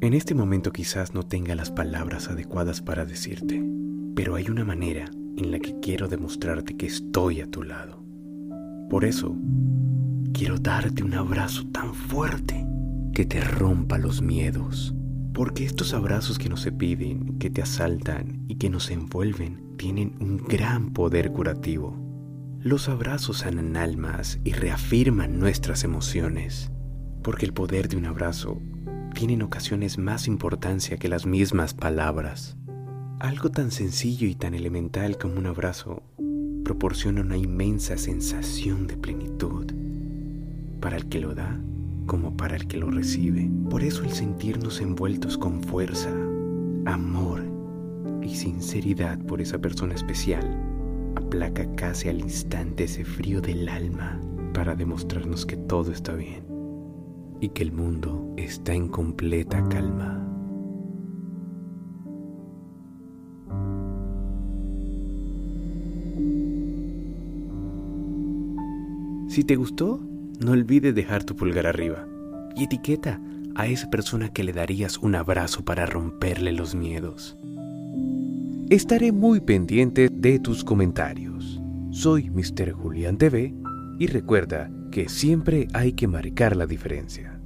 En este momento quizás no tenga las palabras adecuadas para decirte, pero hay una manera en la que quiero demostrarte que estoy a tu lado. Por eso, quiero darte un abrazo tan fuerte que te rompa los miedos. Porque estos abrazos que nos se piden, que te asaltan y que nos envuelven, tienen un gran poder curativo. Los abrazos sanan almas y reafirman nuestras emociones, porque el poder de un abrazo tiene en ocasiones más importancia que las mismas palabras. Algo tan sencillo y tan elemental como un abrazo proporciona una inmensa sensación de plenitud para el que lo da como para el que lo recibe. Por eso el sentirnos envueltos con fuerza, amor y sinceridad por esa persona especial aplaca casi al instante ese frío del alma para demostrarnos que todo está bien y que el mundo está en completa calma. Si te gustó, no olvides dejar tu pulgar arriba y etiqueta a esa persona que le darías un abrazo para romperle los miedos. Estaré muy pendiente de tus comentarios. Soy Mr. Julián TV y recuerda que siempre hay que marcar la diferencia.